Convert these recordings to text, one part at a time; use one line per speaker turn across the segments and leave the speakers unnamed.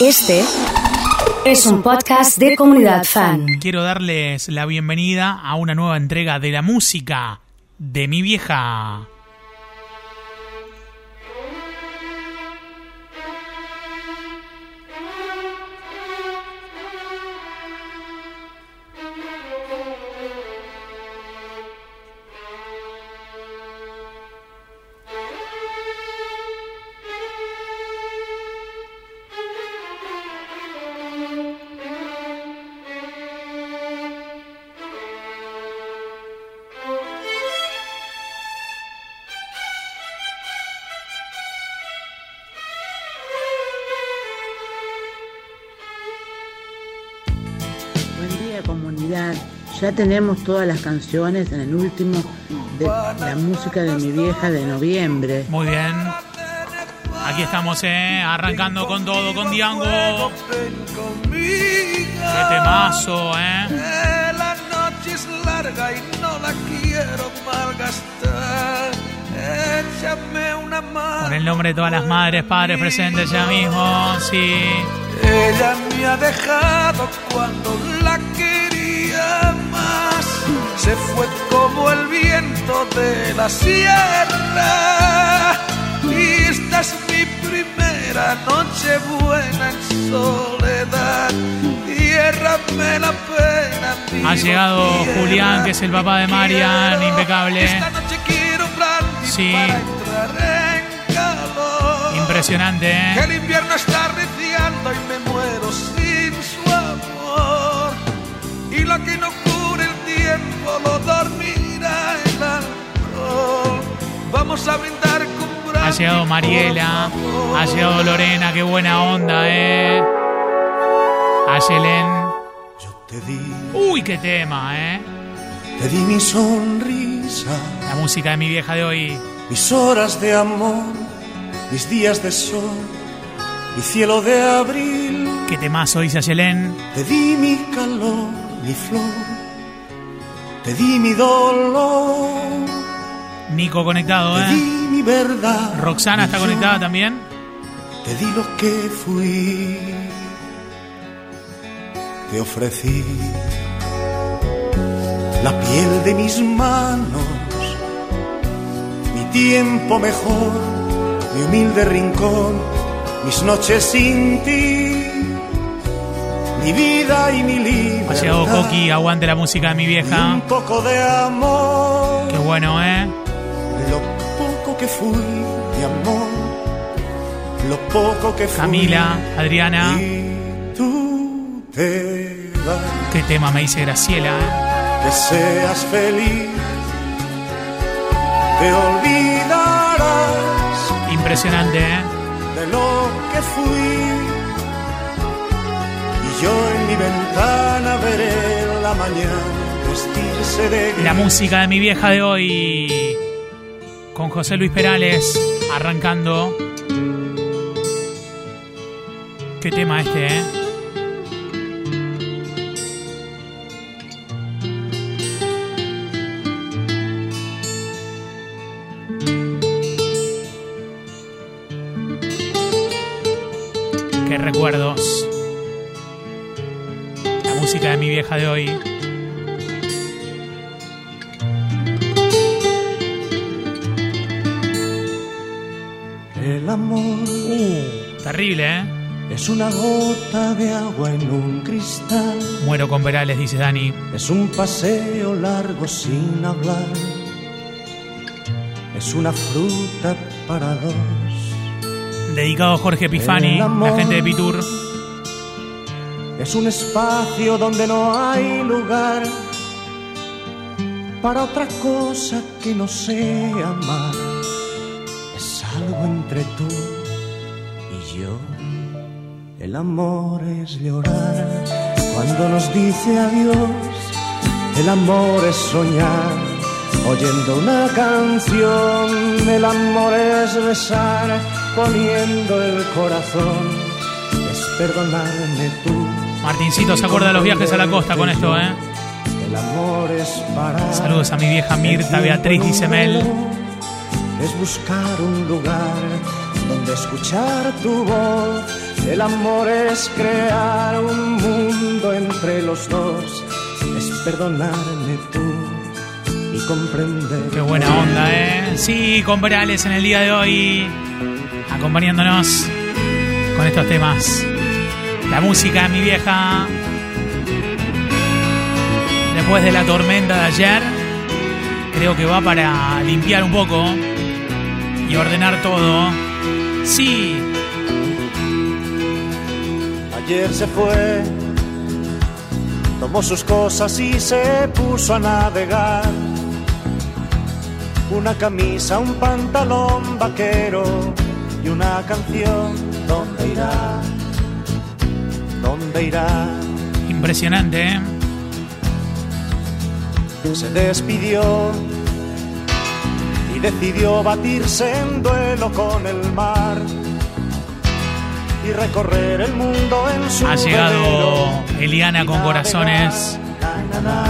Este es un podcast de comunidad fan.
Quiero darles la bienvenida a una nueva entrega de la música de mi vieja.
Tenemos todas las canciones en el último de la música de mi vieja de noviembre.
Muy bien. Aquí estamos, eh, arrancando con todo, con Diango. Qué temazo, eh.
La noche es larga y no la quiero malgastar. Échame una mano.
Con el nombre de todas las madres, padres presentes ya mismo, sí.
Ella me ha dejado cuando la más. Se fue como el viento de la sierra. Y esta es mi primera noche buena en soledad. Tiérrame la pena.
Ha llegado
tierra.
Julián, que es el papá de Marian,
Quiero-
impecable.
Esta noche quiero
Sí.
para entrar en calor.
Impresionante,
Que
eh.
el invierno está arreciando y me muero sin su amor. Y lo que no tiempo lo dormirá el alcohol. Vamos a brindar con
Ha llegado Mariela, ha llegado Lorena, qué buena onda, eh.
Te di,
Uy, qué tema, eh.
te di mi sonrisa,
La música de mi vieja de hoy.
mis horas de amor, mis días de sol, mi cielo de abril.
Qué temazo dice Ayelen.
Te di mi calor, mi flor, te di mi dolor,
Nico conectado,
te
eh.
di mi verdad.
Roxana está conectada también.
Te di lo que fui, te ofrecí la piel de mis manos, mi tiempo mejor, mi humilde rincón, mis noches sin ti, mi vida y mi libertad.
Ha llegado Coqui, aguante la música de mi vieja.
un poco de amor,
Qué bueno, eh.
lo poco que fui, mi amor, lo poco que fui.
Camila, Adriana.
Y tú te vas,
Qué tema me dice Graciela, eh.
que seas feliz, te olvidarás
Impresionante, eh.
de lo que fui. La
música de mi vieja de hoy. Con José Luis Perales arrancando. Qué tema este, eh. Qué recuerdos. La música de mi vieja de hoy.
Es una gota de agua en un cristal.
Muero con Perales, dice Dani.
Es un paseo largo sin hablar. Es una fruta para dos.
Dedicado a Jorge
amor.
la gente de Pitur.
Es un espacio donde no hay lugar para otra cosa que no sea amar. Es algo entre tú. El amor es llorar cuando nos dice adiós. El amor es soñar oyendo una canción. El amor es besar poniendo el corazón. Es perdonarme tú.
Martincito se acuerda de los viajes a la costa con esto, ¿eh?
El amor es para.
Saludos a mi vieja Mirta Beatriz, dice Mel.
Es buscar un lugar donde escuchar tu voz El amor es crear un mundo entre los dos, es perdonarme tú y comprender.
Qué buena onda, ¿eh? Sí, con Perales en el día de hoy, acompañándonos con estos temas. La música mi vieja. Después de la tormenta de ayer, creo que va para limpiar un poco y ordenar todo. Sí,
Ayer se fue, tomó sus cosas y se puso a navegar. Una camisa, un pantalón vaquero y una canción. ¿Dónde irá? ¿Dónde irá?
impresionante, ¿eh?
Se despidió y decidió batirse en duelo con el mar y recorrer el mundo en su
Ha llegado. Eliana con corazones
navegar, na, na,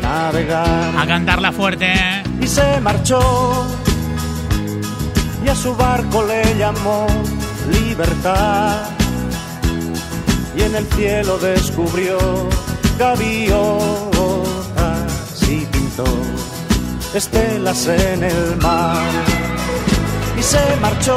na, navegar
a cantarla fuerte. ¿eh?
y se marchó y a su barco le llamó libertad y en el cielo descubrió gaviotas y pintó estelas en el mar y se marchó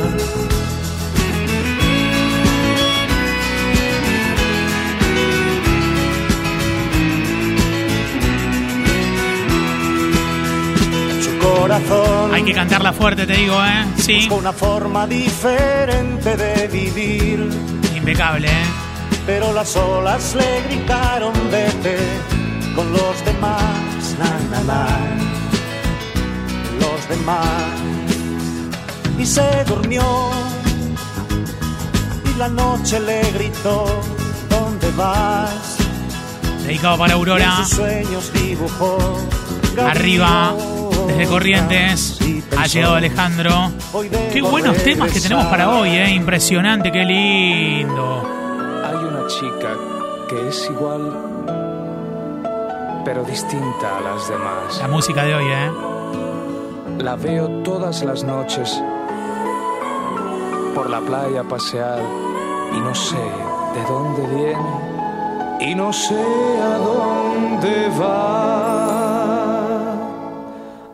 Corazón
Hay que cantarla fuerte, te digo, ¿eh? Sí,
una forma diferente de vivir.
impecable, ¿eh?
pero las olas le gritaron vete con los demás, na, na, na, los demás. Y se durmió y la noche le gritó, ¿dónde vas?
Dedicado para
Y
Aurora.
sus sueños dibujó
Arriba, desde Corrientes, ha llegado Alejandro.
"Hoy debo
Qué buenos temas que tenemos para
regresar".
hoy, ¿eh? Impresionante, qué lindo.
Hay una chica que es igual, pero distinta a las demás.
La música de hoy, ¿eh?
La veo todas las noches por la playa pasear y no sé de dónde viene y no sé a dónde va.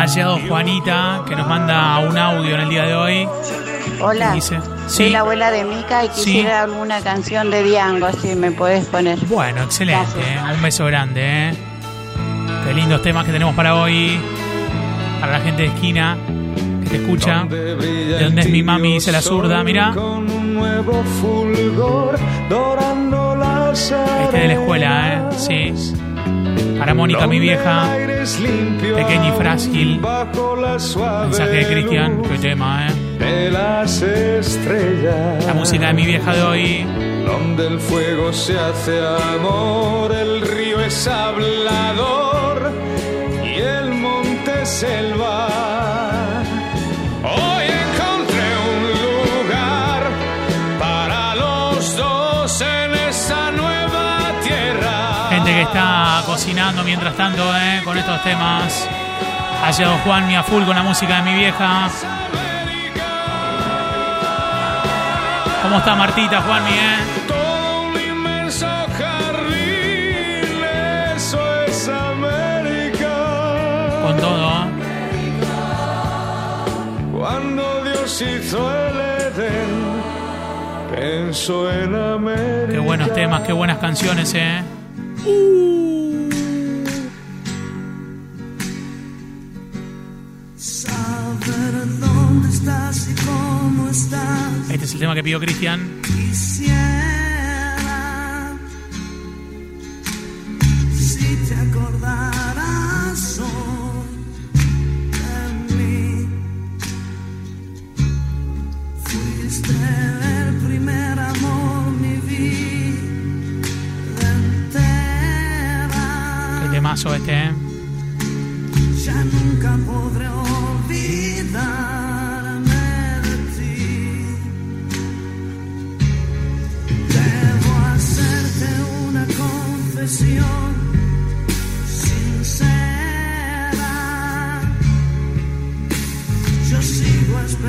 Ha llegado Juanita, que nos manda un audio en el día de hoy.
Hola,
Dice,
soy
sí.
la abuela de Mica y
Sí.
quisiera alguna canción de Diango, si me puedes poner.
Bueno, excelente. ¿eh? Un beso grande, ¿eh? Qué lindos temas que tenemos para hoy. Para la gente de esquina que te escucha. ¿De dónde es mi mami? Dice la zurda, mira.
Con un nuevo fulgor dorando las
Este de la escuela, ¿eh? Sí. Para Mónica, mi vieja. Pequeña y frágil. Mensaje de Cristian. Qué tema, ¿eh?
De las estrellas.
La música de mi vieja de hoy.
Donde el fuego se hace amor, el río es hablador y el monte selva.
Cocinando mientras tanto, ¿eh? Con estos temas. Ha llegado Juanmi a full con la música de mi vieja. ¿Cómo está Martita, Juanmi, eh? Con todo. ¿eh?
Cuando Dios hizo el Edén, pensó en América.
Qué buenos temas, qué buenas canciones, eh. El tema que pidió Cristian.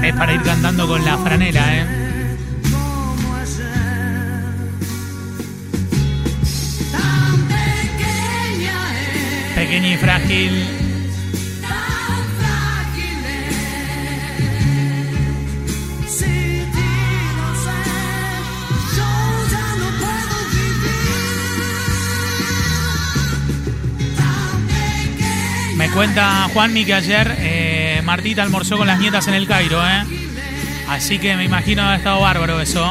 Es para ir cantando con la franela, ¿eh?
Pequeña
y frágil. Me cuenta Juanmi que ayer eh, Martita almorzó con las nietas en el Cairo, ¿eh? Así que me imagino ha estado bárbaro eso.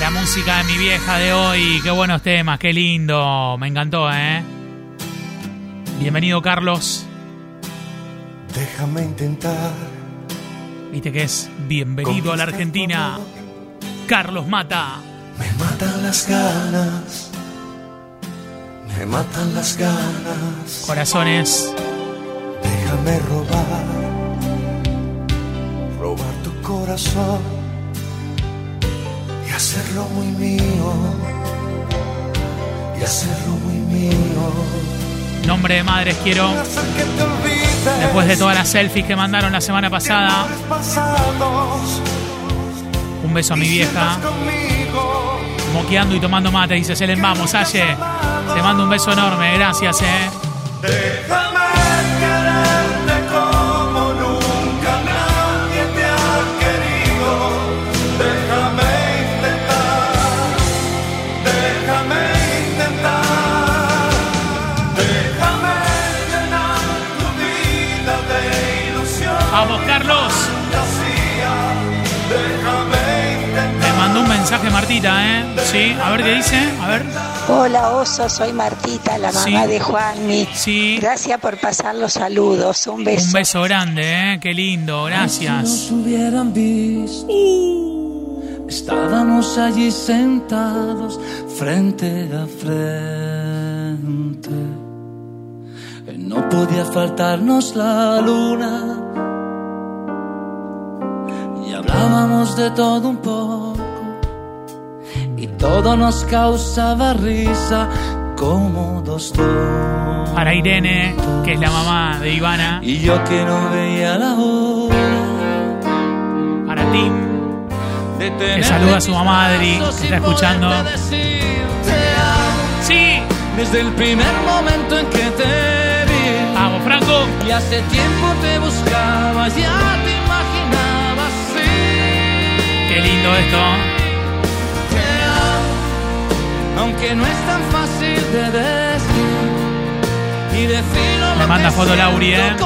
La música de mi vieja de hoy, qué buenos temas, qué lindo. Me encantó, ¿eh? Bienvenido, Carlos.
Déjame intentar.
Viste que es bienvenido a la Argentina. Carlos Mata.
Me matan las ganas. Me matan las ganas.
Corazones.
Déjame robar. Robar tu corazón. Y hacerlo muy mío. Y hacerlo muy mío.
Nombre de madres quiero. Después de todas las selfies que mandaron la semana pasada. Un beso a mi vieja. Moqueando y tomando mate, dice Selen. Vamos, Aye. Te mando un beso enorme. Gracias, eh.
Déjame quererte como nunca nadie te ha querido. Déjame intentar, déjame intentar. Déjame llenar tu vida de ilusión.
Vamos, Carlos.
Déjame intentar.
Me mandó un mensaje Martita, ¿eh? Sí, a ver qué dice. A ver.
Hola Oso, soy Martita, la mamá
Sí.
de Juanmi.
Sí.
Gracias por pasar los saludos. Un beso.
Un beso grande, ¿eh? Qué lindo. Gracias.
Si nos hubieran visto, estábamos allí sentados frente a frente. No podía faltarnos la luna y hablábamos de todo un poco todo nos causaba risa como dos tontos.
Para Irene, que es la mamá de Ivana.
Y yo que no veía la hora
Para Tim. Que saluda a su mamá Adri, que está escuchando. Sí.
Desde el primer momento en que te vi
Vamos, Franco.
y hace tiempo te buscaba, ya te imaginabas sí.
Qué lindo esto.
Aunque no es tan fácil de decir y decirlo
Me manda foto Lauri, ¿eh?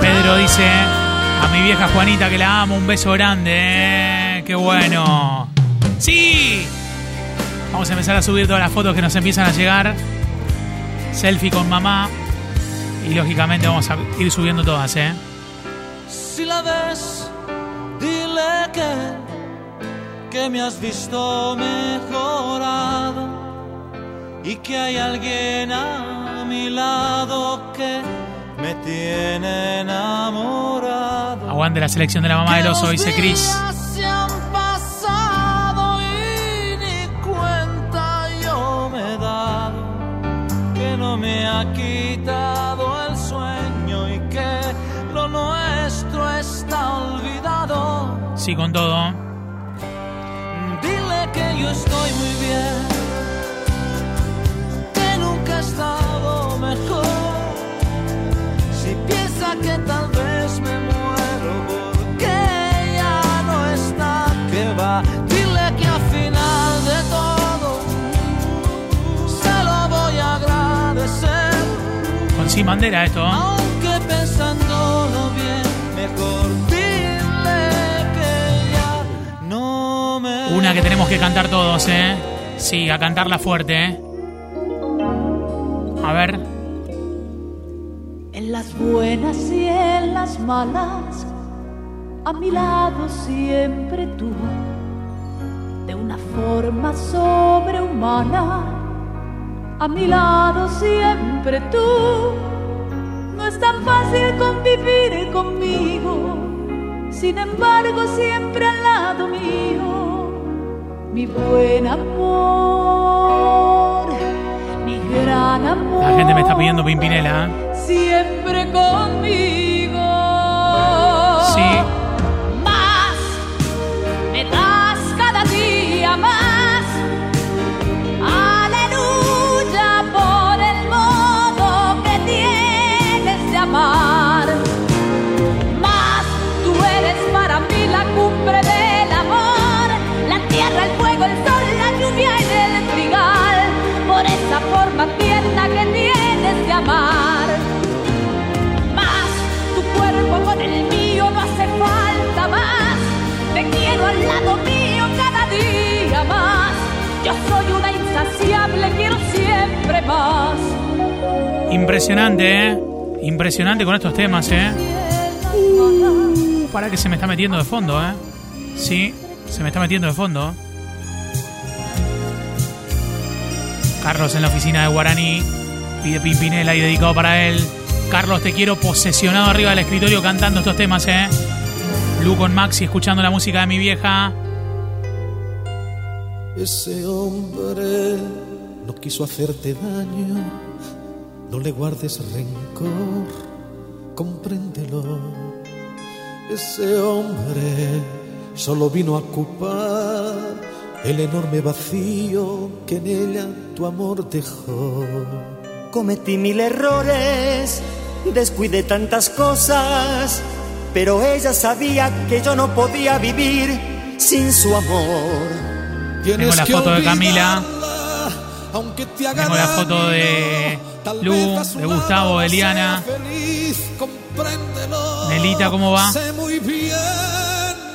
Pedro dice a mi vieja Juanita que la amo, un beso grande, ¿eh? Qué bueno. Sí. Vamos a empezar a subir todas las fotos que nos empiezan a llegar. Selfie con mamá. Y lógicamente vamos a ir subiendo todas, ¿eh?
Si la ves, dile que, que me has visto mejorado y que hay alguien a mi lado que me tiene enamorado.
Aguante la selección de la mamá del oso, dice
yo me ha quitado el sueño y que lo nuestro está olvidado.
Sí, con todo.
Que yo estoy muy bien, que nunca he estado mejor. Si piensa que tal vez me muero porque ya no está, que va. Dile que al final de todo se lo voy a
sin bandera esto. ¿eh?
Que
tenemos que cantar todos, ¿eh? Sí, a cantarla fuerte, ¿eh? A ver.
En las buenas y en las malas, a mi lado siempre tú, de una forma sobrehumana, a mi lado siempre tú. No es tan fácil convivir conmigo, sin embargo siempre al lado mío, mi buen amor, mi gran amor.
La gente me está pidiendo Pimpinela, ¿eh?
siempre conmigo.
Sí. Impresionante, ¿eh? Impresionante con estos temas, ¿eh? Uh, para que se me está metiendo de fondo, ¿eh? Sí, se me está metiendo de fondo. Carlos en la oficina de Guaraní pide Pimpinela y dedicado para él. Carlos, te quiero posesionado arriba del escritorio cantando estos temas, ¿eh? Lu con Maxi escuchando la música de mi vieja.
Ese hombre no quiso hacerte daño, no le guardes rencor, compréndelo. Ese hombre solo vino a ocupar el enorme vacío que en ella tu amor dejó.
Cometí mil errores, descuidé tantas cosas, pero ella sabía que yo no podía vivir sin su amor.
Tengo la foto de Camila.
aunque te haga
Tengo la foto de Lu, de Gustavo, de Eliana. Nelita, ¿cómo va?
Sé muy bien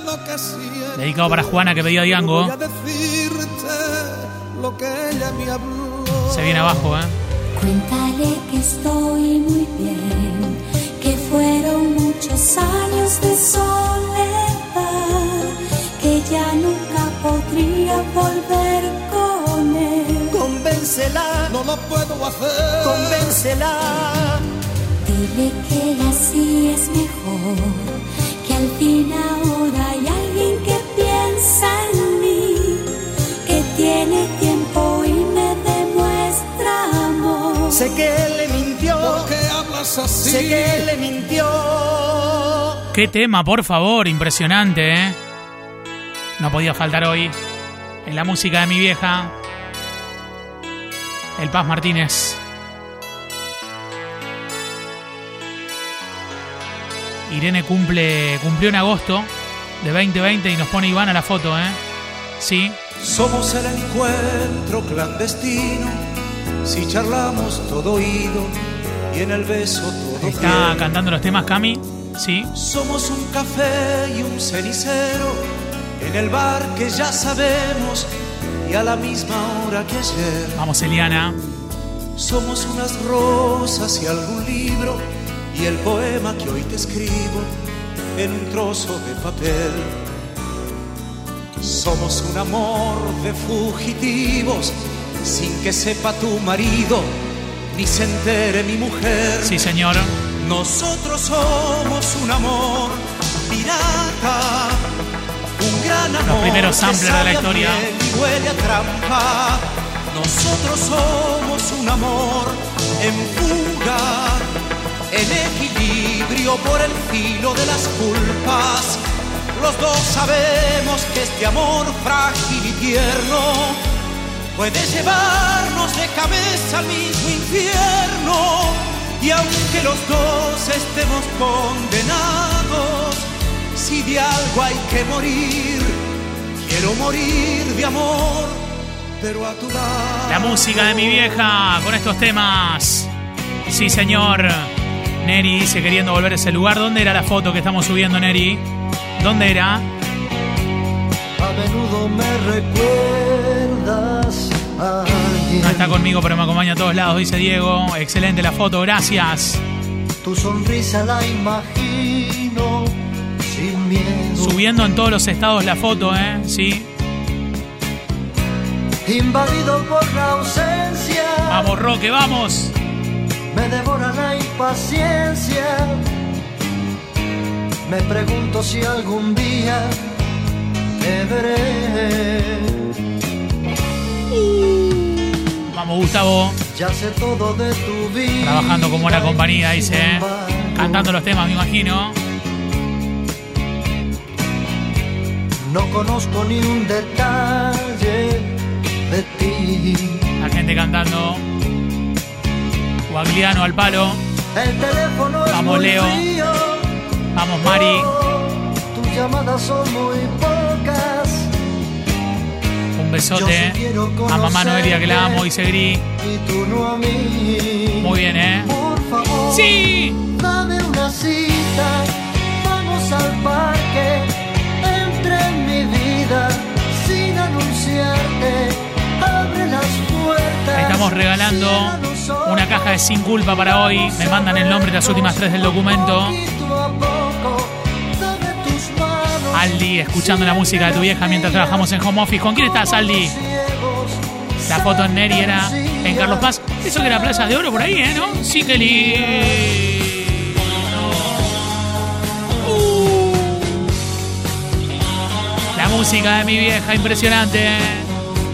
lo que siento.
Dedicado para Juana que pedía Diango.
A decirte lo que ella me habló.
Se viene abajo, ¿eh?
Cuéntale que estoy muy bien, que fueron muchos años de soledad, que ya nunca podría volver.
Convéncela,
No lo puedo hacer.
convéncela.
Dile que así es mejor, que al fin ahora hay alguien que piensa en mí, que tiene tiempo y me demuestra amor.
Sé que él le mintió,
¿Por qué hablas así?
sé que él le mintió.
Qué tema, por favor, impresionante, ¿eh? No podía faltar hoy en la música de mi vieja. El Paz Martínez. Irene cumple, cumplió en agosto de 2020 y nos pone Iván a la foto, ¿eh? Sí,
Somos el encuentro clandestino, si charlamos todo oído y en el beso todo
está cantando los temas Cami. Sí,
Somos un café y un cenicero en el bar que ya sabemos y a la misma hora que ayer.
vamos Eliana.
Somos unas rosas y algún libro y el poema que hoy te escribo en un trozo de papel. Somos un amor de fugitivos sin que sepa tu marido ni se entere mi mujer.
Sí, señor.
Nosotros somos un amor pirata, un gran amor.
primeros samplers de la historia.
huele a trampa. Nosotros somos un amor en fuga, en equilibrio por el filo de las culpas. Los dos sabemos que este amor frágil y tierno puede llevarnos de cabeza al mismo infierno. Y aunque los dos estemos condenados, si de algo hay que morir, quiero morir de amor, pero a tu lado.
La música de mi vieja con estos temas. Sí, señor. Neri dice queriendo volver a ese lugar. ¿Dónde era la foto que estamos subiendo, Neri? ¿Dónde era?
A menudo me recuerdas a alguien.
No está conmigo, pero me acompaña a todos lados, dice Diego. Excelente la foto, gracias.
Tu sonrisa la imagino.
Subiendo en todos los estados la foto, ¿eh? Sí.
Invadido por la ausencia.
Vamos, Roque, vamos.
Me devora la impaciencia. Me pregunto si algún día te veré.
Vamos, Gustavo.
Ya sé todo de tu vida.
Trabajando como una compañía, dice. ¿eh? Cantando los temas, me imagino.
No conozco ni un detalle de ti.
La gente cantando. Guagliano al palo.
El teléfono es
Vamos,
muy
Leo.
frío.
Vamos, Mari.
Tus llamadas son muy pocas.
Un besote a mamá Noelia que la amo, dice Gris.
Y tú no a mí.
Muy bien, ¿eh?
Por favor.
Sí.
Dame una cita. Vamos al parque.
Regalando una caja de Sin Culpa para hoy. Me mandan el nombre de las últimas tres del documento. Aldi, escuchando la música de tu vieja mientras trabajamos en home office. ¿Con quién estás, Aldi? La foto en Neri era en Carlos Paz. Eso que era Plaza de Oro por ahí, ¿eh? ¿No? Sí, que lindo. Música de mi vieja, impresionante.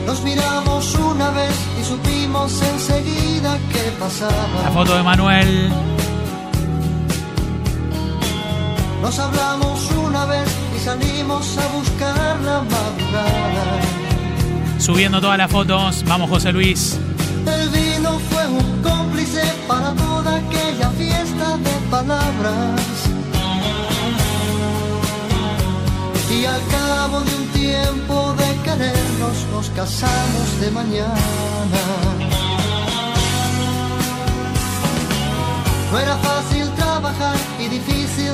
Nos miramos una vez supimos enseguida qué pasaba.
La foto de Manuel.
Nos hablamos una vez y salimos a buscar la madrugada.
Subiendo todas las fotos. Vamos, José Luis.
El vino fue un cómplice para toda aquella fiesta de palabras. Y al cabo de un tiempo de querernos, nos casamos de mañana. No era fácil trabajar y difícil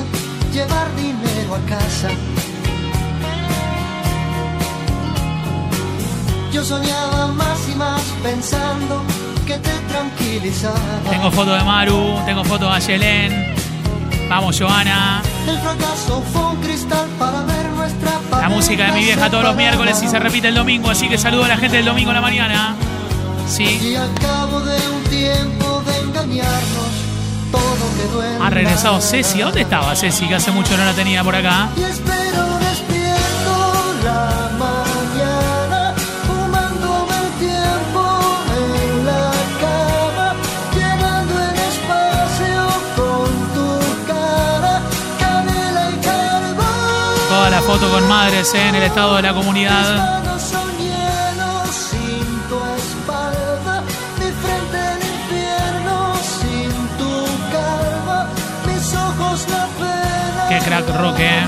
llevar dinero a casa. Yo soñaba más y más pensando que te tranquilizaba.
Tengo foto de Maru, tengo foto de Ayelén. Vamos, Joana.
El fracaso fue un cristal para ver nuestra
La música de mi vieja todos los miércoles y se repite el domingo, así que saludo a la gente del domingo a la mañana. Sí.
Y al cabo de un tiempo de engañarnos, todo quedó en
Ha regresado. Ceci. ¿Dónde estaba Ceci? Que hace mucho no la tenía por acá.
Y espero
foto con madres ¿eh? en el estado de la comunidad. Qué crack Roque. ¿eh?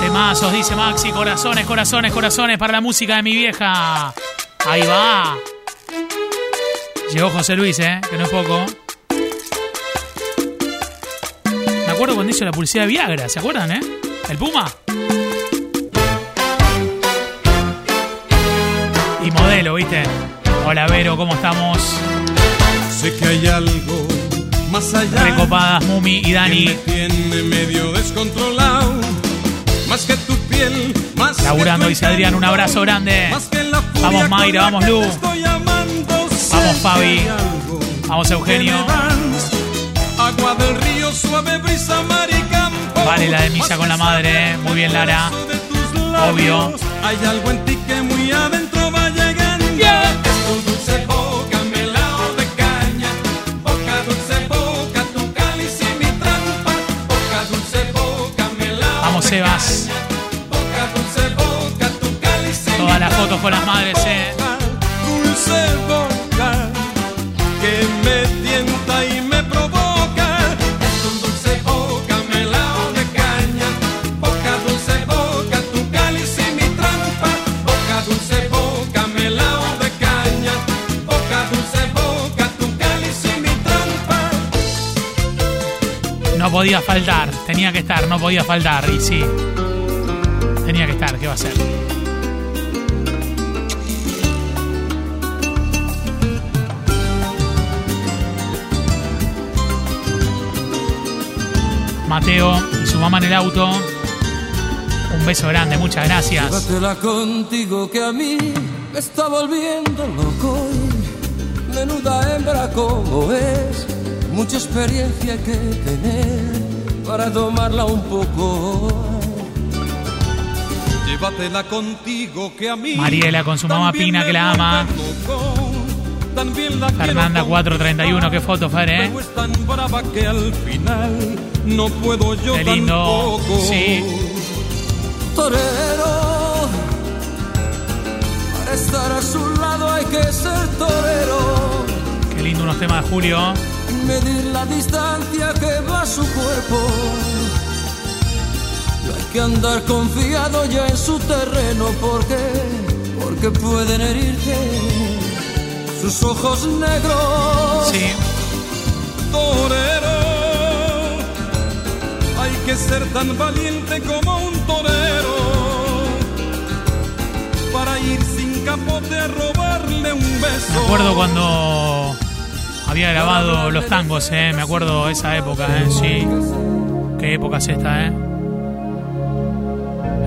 Temazos, dice Maxi. Corazones, corazones, corazones para la música de mi vieja. Ahí va. Llegó José Luis, ¿eh? Que no es poco. Acuerdo cuando hizo la publicidad de Viagra, ¿se acuerdan, eh? El Puma. Y modelo, ¿viste? Hola, Vero, ¿cómo estamos?
Sé que hay algo más allá.
Recopadas, Mumi y Dani.
me tiene medio descontrolado. Más que tu piel, más
Laburando, dice Adrián, un abrazo grande.
Más que la furia
Vamos, Mayra, vamos, Lu.
amando,
Vamos, Fabi. Vamos, Eugenio.
Agua del suave brisa, mar y campo.
Vale, la de misa con la madre, ¿eh? Muy bien, Lara. Obvio.
Hay algo en ti que muy adentro va llegando. Es dulce boca, melao de caña. Boca dulce boca, tu cáliz y mi trampa. Boca dulce boca, melao
Vamos,
de
Sebas.
Boca dulce boca, tu cáliz y
Todas las fotos con las madres, ¿eh?
dulce boca que me
podía faltar, tenía que estar, no podía faltar, y sí. Tenía que estar, ¿qué va a ser? Mateo y su mamá en el auto. Un beso grande, muchas gracias.
Llévatela contigo que a mí me está volviendo loco. Menuda hembra como es, mucha experiencia que tener para tomarla un poco. Llévatela contigo que a mí.
Mariela con su mamá Pina que la ama.
la
Fernanda
con
431, qué foto, Fer, ¿eh?
Es tan brava que al final no puedo yo
Qué lindo,
tampoco.
sí.
Torero, para estar a su lado hay que ser torero.
Qué lindo unos temas de Julio.
Medir la distancia que va su cuerpo. No hay que andar confiado ya en su terreno porque, porque pueden herirte sus ojos negros.
Sí.
Torero, hay que ser tan valiente como un torero para ir sin capote a robarle un beso.
Me acuerdo cuando había grabado los tangos, ¿eh? Me acuerdo esa época, ¿eh? Sí. Qué época es esta, ¿eh?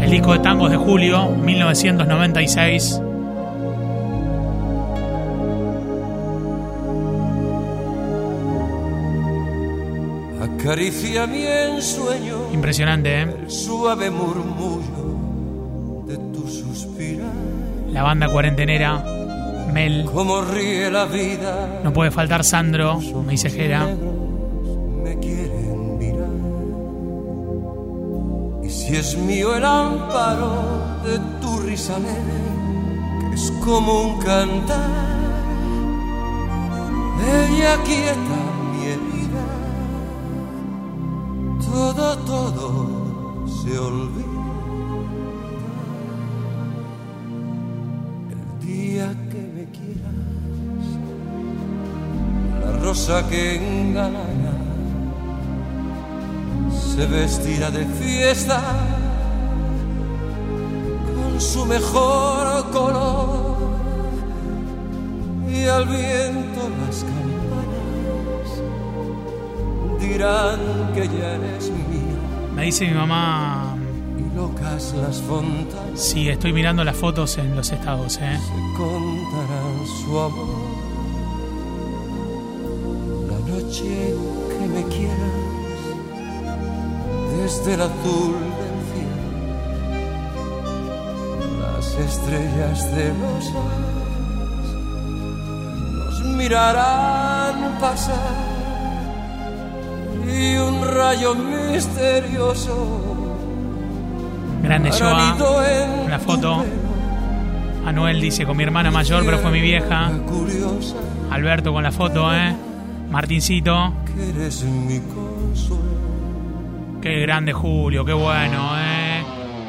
El disco de tangos de Julio, 1996.
Acaricia mi ensueño
Impresionante, ¿eh?
el suave murmullo de tu suspirar.
La banda cuarentenera, Mel.
Cómo ríe la vida,
No puede faltar Sandro, me dice Jera.
me quieren mirar. Y si es mío el amparo de tu risa que es como un cantar, ella quieta mi herida, todo, todo se olvida. El día que la rosa que engalana se vestirá de fiesta con su mejor color y al viento las campanas dirán que ya eres mía
Me dice mi mamá.
Locas las fontanas.
Sí, estoy mirando las fotos en los estados, ¿eh?
contarán su amor. La noche que me quieras desde el azul del cielo. Las estrellas de los nos mirarán pasar y un rayo misterioso
Grande Joa. Una foto. Anuel dice con mi hermana mayor, pero fue mi vieja. Alberto con la foto, ¿eh? Martincito. Qué grande Julio, qué bueno, ¿eh?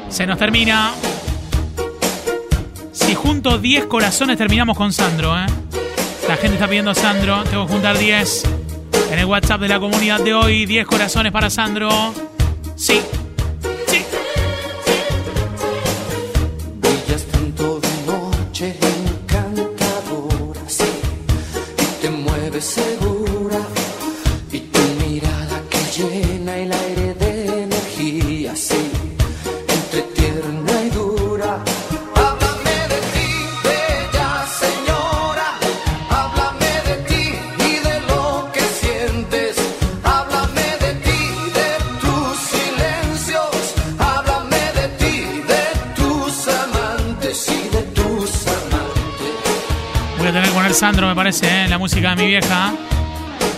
Se nos termina. Si junto 10 corazones terminamos con Sandro, ¿eh? La gente está pidiendo a Sandro. Tengo que juntar 10. En el WhatsApp de la comunidad de hoy, 10 corazones para Sandro. Sí. La música de mi vieja.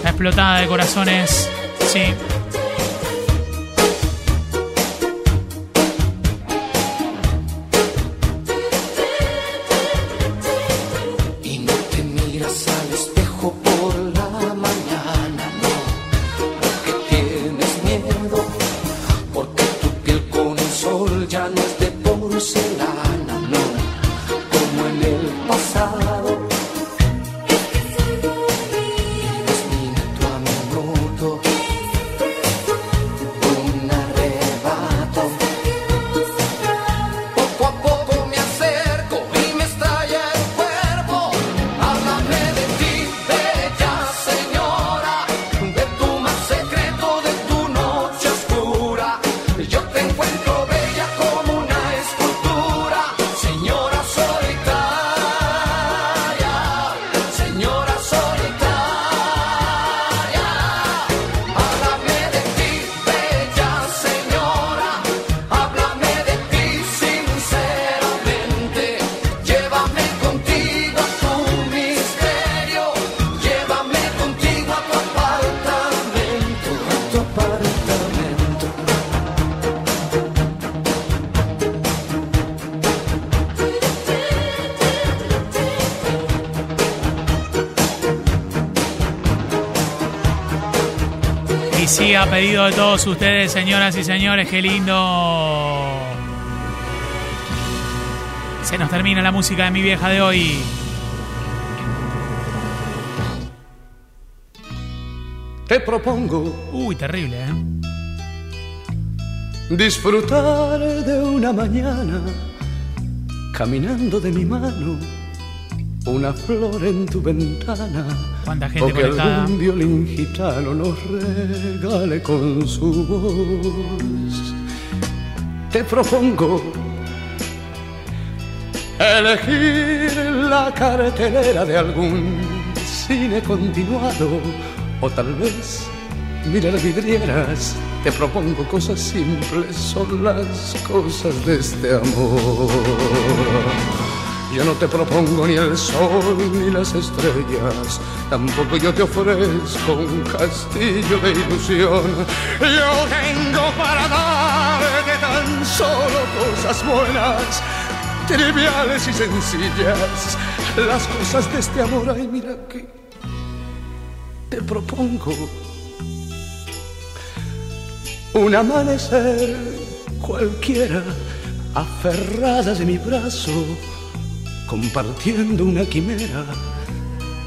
La explotada de corazones. Sí. Pedido de todos ustedes, señoras y señores, qué lindo. Se nos termina la música de mi vieja de hoy.
Te propongo
Uy, terrible, ¿eh?
disfrutar de una mañana caminando de mi mano una flor en tu ventana
¿Cuánta gente
o que
conectada?
algún violín gitano nos regale con su voz te propongo elegir la cartelera de algún cine continuado o tal vez mirar vidrieras. Te propongo cosas simples, son las cosas de este amor. Yo no te propongo ni el sol ni las estrellas, tampoco yo te ofrezco un castillo de ilusión. Yo tengo para darte tan solo cosas buenas, triviales y sencillas, las cosas de este amor. Ay, mira que te propongo un amanecer cualquiera, aferradas de mi brazo, compartiendo una quimera.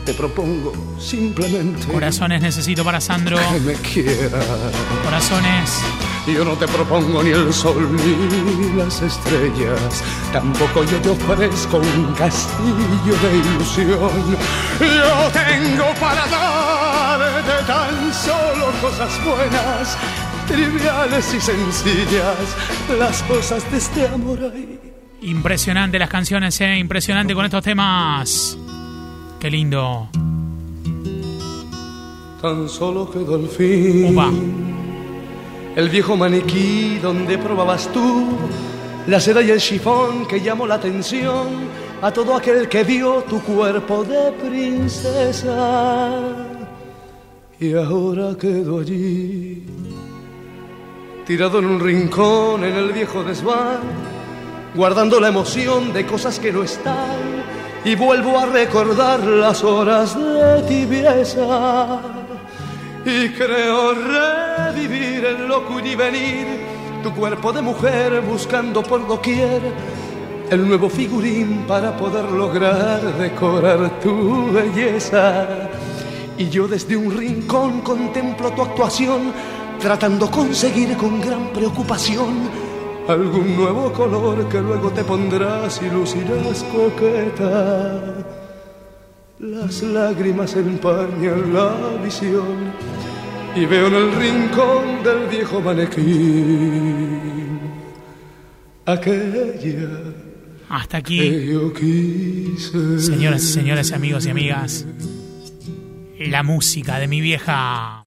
Te propongo simplemente
Corazones necesito para Sandro.
que me quieras.
Corazones.
Yo no te propongo ni el sol ni las estrellas, tampoco yo te ofrezco un castillo de ilusión. Yo tengo para darte tan solo cosas buenas, triviales y sencillas, las cosas de este amor ahí.
Impresionante las canciones, ¿eh? Impresionante con estos temas. Qué lindo.
Tan solo quedó el fin. El viejo maniquí donde probabas tú la seda y el chifón que llamó la atención a todo aquel que vio tu cuerpo de princesa. Y ahora quedo allí, tirado en un rincón en el viejo desván, guardando la emoción de cosas que no están. Y vuelvo a recordar las horas de tibieza y creo revivir el loco y venir tu cuerpo de mujer buscando por doquier el nuevo figurín para poder lograr decorar tu belleza. Y yo desde un rincón contemplo tu actuación, tratando conseguir con gran preocupación algún nuevo color que luego te pondrás y lucirás coqueta. Las lágrimas empañan la visión y veo en el rincón del viejo manequín aquella
Hasta aquí. Señoras y señores, amigos y amigas. La música de mi vieja.